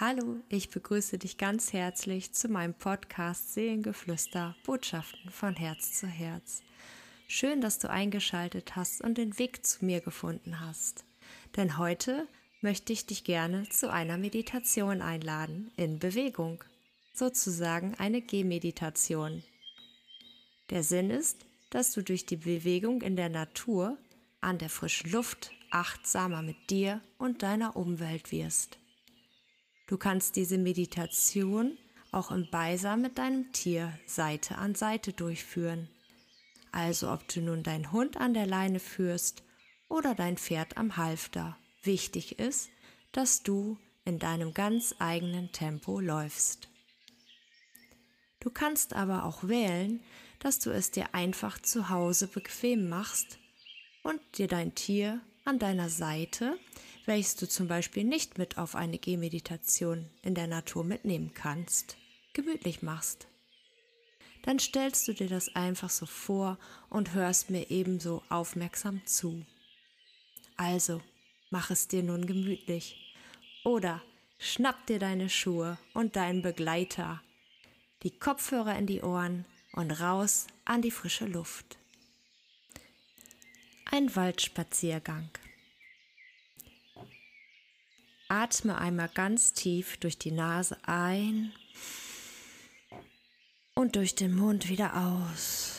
Hallo, ich begrüße dich ganz herzlich zu meinem Podcast Seelengeflüster Botschaften von Herz zu Herz. Schön, dass du eingeschaltet hast und den Weg zu mir gefunden hast. Denn heute möchte ich dich gerne zu einer Meditation einladen in Bewegung, sozusagen eine Gehmeditation. Der Sinn ist, dass du durch die Bewegung in der Natur, an der frischen Luft achtsamer mit dir und deiner Umwelt wirst. Du kannst diese Meditation auch im Beisammen mit deinem Tier Seite an Seite durchführen. Also ob du nun deinen Hund an der Leine führst oder dein Pferd am Halfter. Wichtig ist, dass du in deinem ganz eigenen Tempo läufst. Du kannst aber auch wählen, dass du es dir einfach zu Hause bequem machst und dir dein Tier an deiner Seite, welches du zum Beispiel nicht mit auf eine Gehmeditation in der Natur mitnehmen kannst, gemütlich machst. Dann stellst du dir das einfach so vor und hörst mir ebenso aufmerksam zu. Also, mach es dir nun gemütlich. Oder schnapp dir deine Schuhe und deinen Begleiter, die Kopfhörer in die Ohren und raus an die frische Luft. Ein Waldspaziergang. Atme einmal ganz tief durch die Nase ein und durch den Mund wieder aus.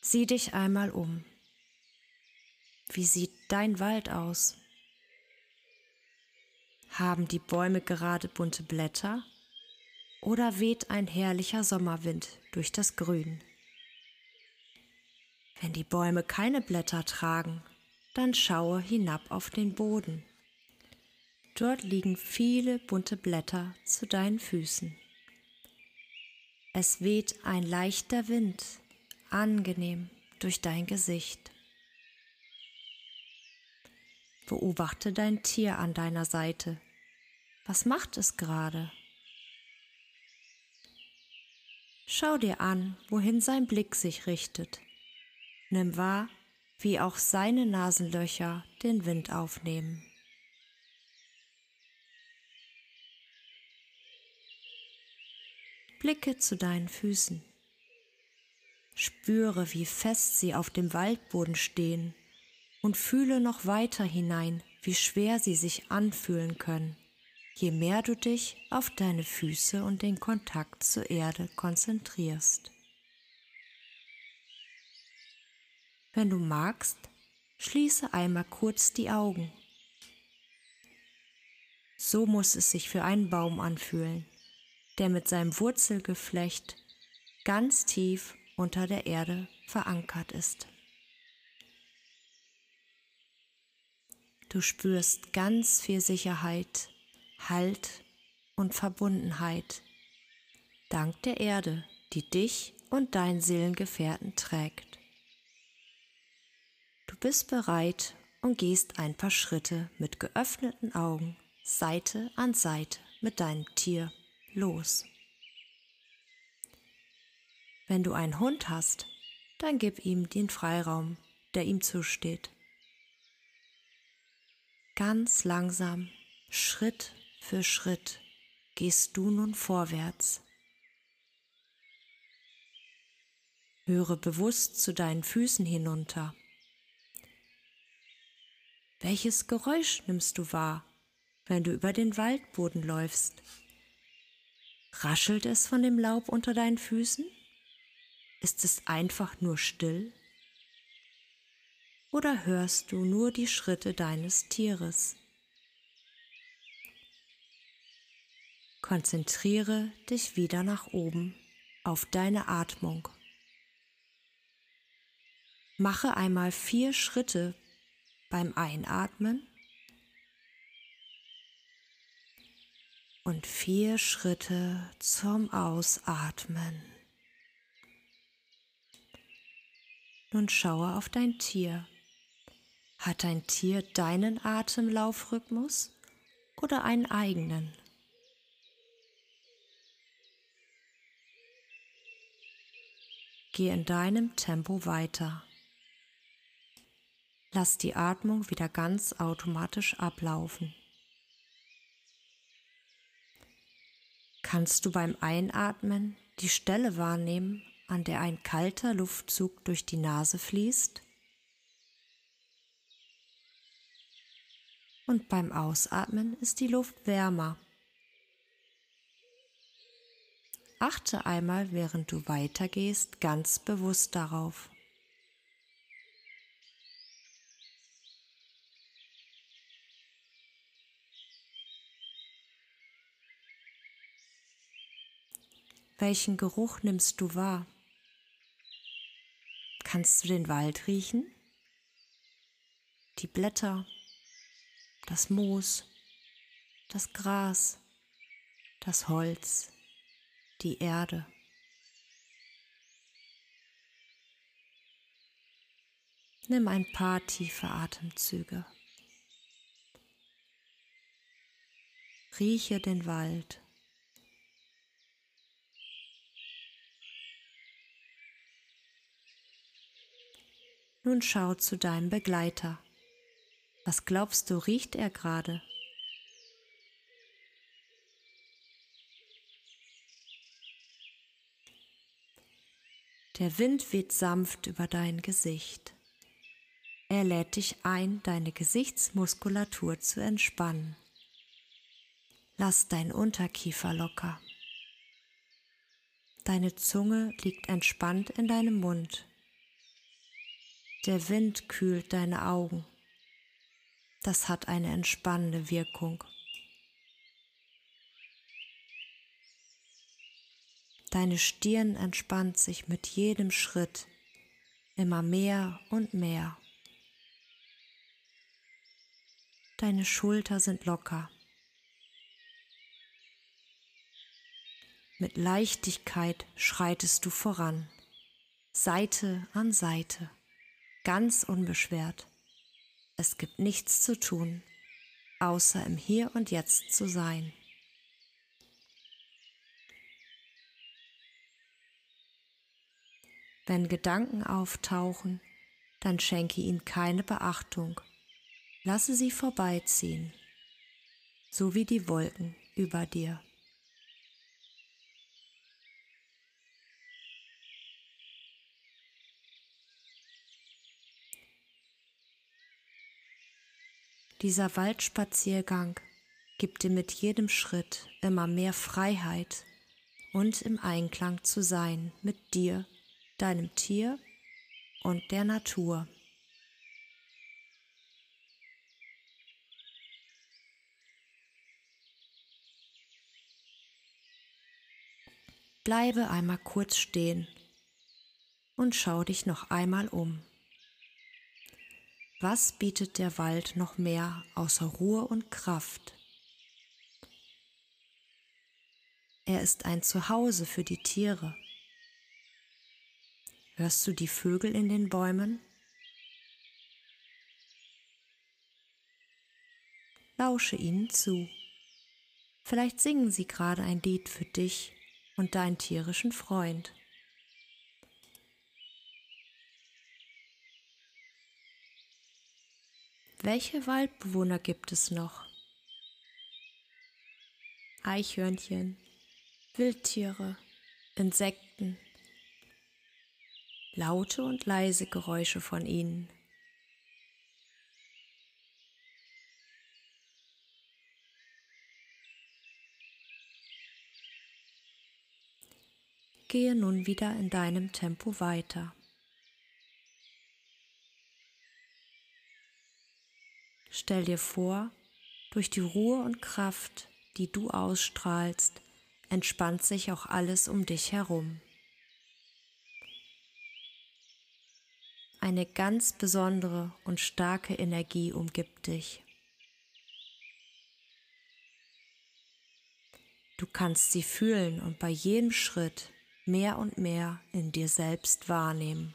Sieh dich einmal um. Wie sieht dein Wald aus? Haben die Bäume gerade bunte Blätter oder weht ein herrlicher Sommerwind durch das Grün? Wenn die Bäume keine Blätter tragen, dann schaue hinab auf den Boden. Dort liegen viele bunte Blätter zu deinen Füßen. Es weht ein leichter Wind, angenehm durch dein Gesicht. Beobachte dein Tier an deiner Seite. Was macht es gerade? Schau dir an, wohin sein Blick sich richtet. Nimm wahr, wie auch seine Nasenlöcher den Wind aufnehmen. Blicke zu deinen Füßen. Spüre, wie fest sie auf dem Waldboden stehen und fühle noch weiter hinein, wie schwer sie sich anfühlen können, je mehr du dich auf deine Füße und den Kontakt zur Erde konzentrierst. Wenn du magst, schließe einmal kurz die Augen. So muss es sich für einen Baum anfühlen, der mit seinem Wurzelgeflecht ganz tief unter der Erde verankert ist. Du spürst ganz viel Sicherheit, Halt und Verbundenheit, dank der Erde, die dich und dein Seelengefährten trägt. Du bist bereit und gehst ein paar Schritte mit geöffneten Augen Seite an Seite mit deinem Tier los. Wenn du einen Hund hast, dann gib ihm den Freiraum, der ihm zusteht. Ganz langsam, Schritt für Schritt, gehst du nun vorwärts. Höre bewusst zu deinen Füßen hinunter. Welches Geräusch nimmst du wahr, wenn du über den Waldboden läufst? Raschelt es von dem Laub unter deinen Füßen? Ist es einfach nur still? Oder hörst du nur die Schritte deines Tieres? Konzentriere dich wieder nach oben auf deine Atmung. Mache einmal vier Schritte beim Einatmen und vier Schritte zum Ausatmen. Nun schaue auf dein Tier. Hat dein Tier deinen Atemlaufrhythmus oder einen eigenen? Geh in deinem Tempo weiter. Lass die Atmung wieder ganz automatisch ablaufen. Kannst du beim Einatmen die Stelle wahrnehmen, an der ein kalter Luftzug durch die Nase fließt? Und beim Ausatmen ist die Luft wärmer. Achte einmal, während du weitergehst, ganz bewusst darauf. Welchen Geruch nimmst du wahr? Kannst du den Wald riechen? Die Blätter, das Moos, das Gras, das Holz, die Erde. Nimm ein paar tiefe Atemzüge. Rieche den Wald. Nun schau zu deinem Begleiter. Was glaubst du, riecht er gerade? Der Wind weht sanft über dein Gesicht. Er lädt dich ein, deine Gesichtsmuskulatur zu entspannen. Lass dein Unterkiefer locker. Deine Zunge liegt entspannt in deinem Mund. Der Wind kühlt deine Augen. Das hat eine entspannende Wirkung. Deine Stirn entspannt sich mit jedem Schritt immer mehr und mehr. Deine Schulter sind locker. Mit Leichtigkeit schreitest du voran, Seite an Seite ganz unbeschwert. Es gibt nichts zu tun, außer im Hier und Jetzt zu sein. Wenn Gedanken auftauchen, dann schenke ihnen keine Beachtung. Lasse sie vorbeiziehen, so wie die Wolken über dir. Dieser Waldspaziergang gibt dir mit jedem Schritt immer mehr Freiheit und im Einklang zu sein mit dir, deinem Tier und der Natur. Bleibe einmal kurz stehen und schau dich noch einmal um. Was bietet der Wald noch mehr außer Ruhe und Kraft? Er ist ein Zuhause für die Tiere. Hörst du die Vögel in den Bäumen? Lausche ihnen zu. Vielleicht singen sie gerade ein Lied für dich und deinen tierischen Freund. Welche Waldbewohner gibt es noch? Eichhörnchen, Wildtiere, Insekten, laute und leise Geräusche von ihnen. Gehe nun wieder in deinem Tempo weiter. Stell dir vor, durch die Ruhe und Kraft, die du ausstrahlst, entspannt sich auch alles um dich herum. Eine ganz besondere und starke Energie umgibt dich. Du kannst sie fühlen und bei jedem Schritt mehr und mehr in dir selbst wahrnehmen.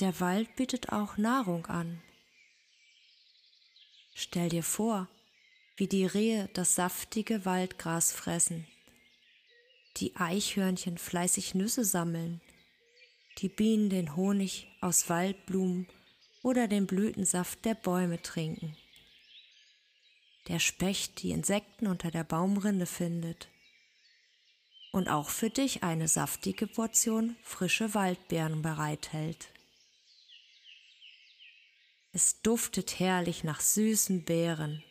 Der Wald bietet auch Nahrung an. Stell dir vor, wie die Rehe das saftige Waldgras fressen, die Eichhörnchen fleißig Nüsse sammeln, die Bienen den Honig aus Waldblumen oder den Blütensaft der Bäume trinken, der Specht die Insekten unter der Baumrinde findet und auch für dich eine saftige Portion frische Waldbeeren bereithält. Es duftet herrlich nach süßen Beeren.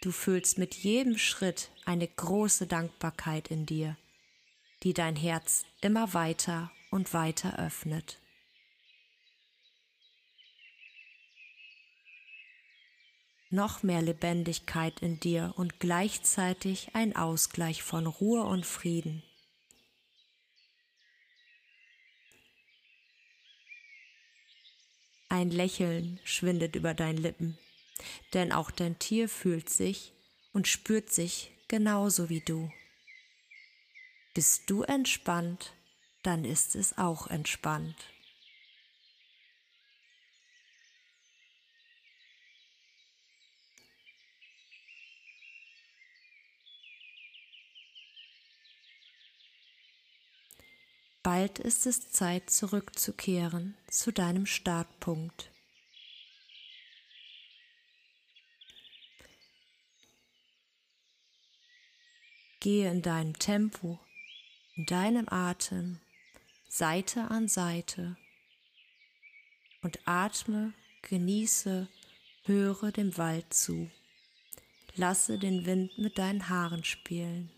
Du fühlst mit jedem Schritt eine große Dankbarkeit in dir, die dein Herz immer weiter und weiter öffnet. Noch mehr Lebendigkeit in dir und gleichzeitig ein Ausgleich von Ruhe und Frieden. Ein Lächeln schwindet über deinen Lippen, denn auch dein Tier fühlt sich und spürt sich genauso wie du. Bist du entspannt, dann ist es auch entspannt. Bald ist es Zeit zurückzukehren zu deinem Startpunkt. Gehe in deinem Tempo, in deinem Atem, Seite an Seite und atme, genieße, höre dem Wald zu. Lasse den Wind mit deinen Haaren spielen.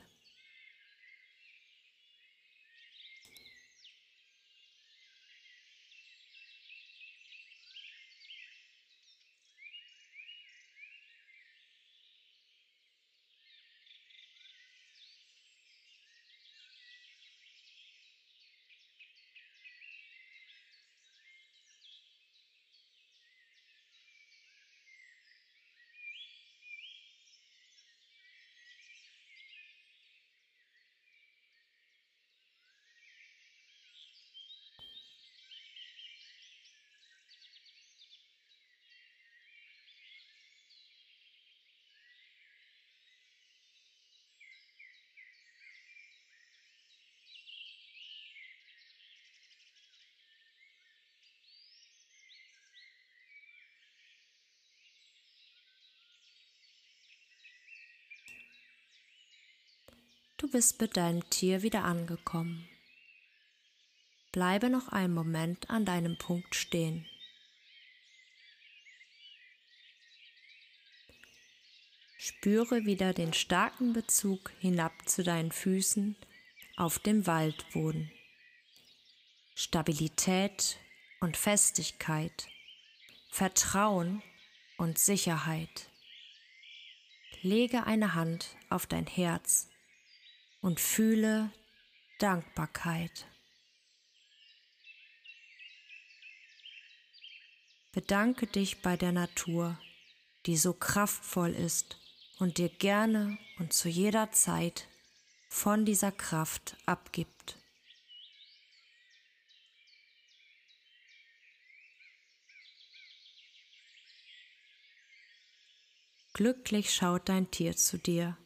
Du bist mit deinem Tier wieder angekommen. Bleibe noch einen Moment an deinem Punkt stehen. Spüre wieder den starken Bezug hinab zu deinen Füßen auf dem Waldboden. Stabilität und Festigkeit, Vertrauen und Sicherheit. Lege eine Hand auf dein Herz und fühle Dankbarkeit. Bedanke dich bei der Natur, die so kraftvoll ist und dir gerne und zu jeder Zeit von dieser Kraft abgibt. Glücklich schaut dein Tier zu dir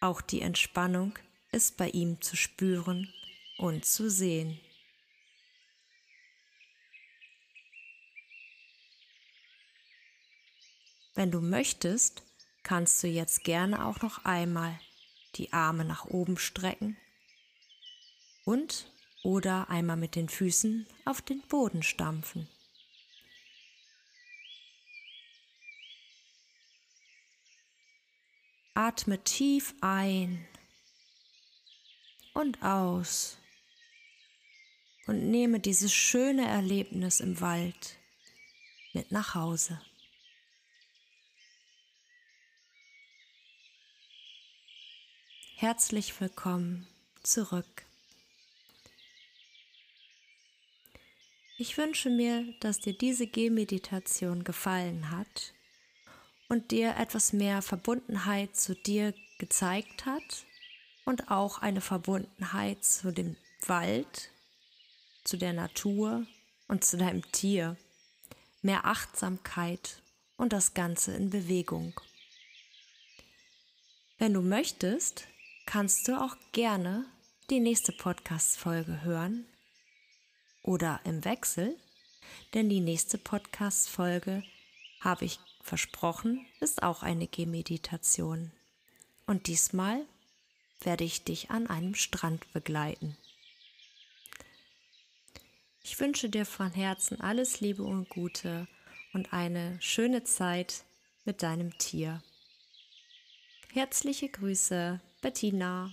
auch die Entspannung ist bei ihm zu spüren und zu sehen. Wenn du möchtest, kannst du jetzt gerne auch noch einmal die Arme nach oben strecken und oder einmal mit den Füßen auf den Boden stampfen. Atme tief ein und aus und nehme dieses schöne Erlebnis im Wald mit nach Hause. Herzlich willkommen zurück. Ich wünsche mir, dass dir diese Gehmeditation gefallen hat und dir etwas mehr Verbundenheit zu dir gezeigt hat und auch eine Verbundenheit zu dem Wald, zu der Natur und zu deinem Tier. Mehr Achtsamkeit und das Ganze in Bewegung. Wenn du möchtest, kannst du auch gerne die nächste Podcast-Folge hören oder im Wechsel, denn die nächste Podcast-Folge, habe ich versprochen, ist auch eine Gehmeditation. Und diesmal werde ich dich an einem Strand begleiten. Ich wünsche dir von Herzen alles Liebe und Gute und eine schöne Zeit mit deinem Tier. Herzliche Grüße, Bettina.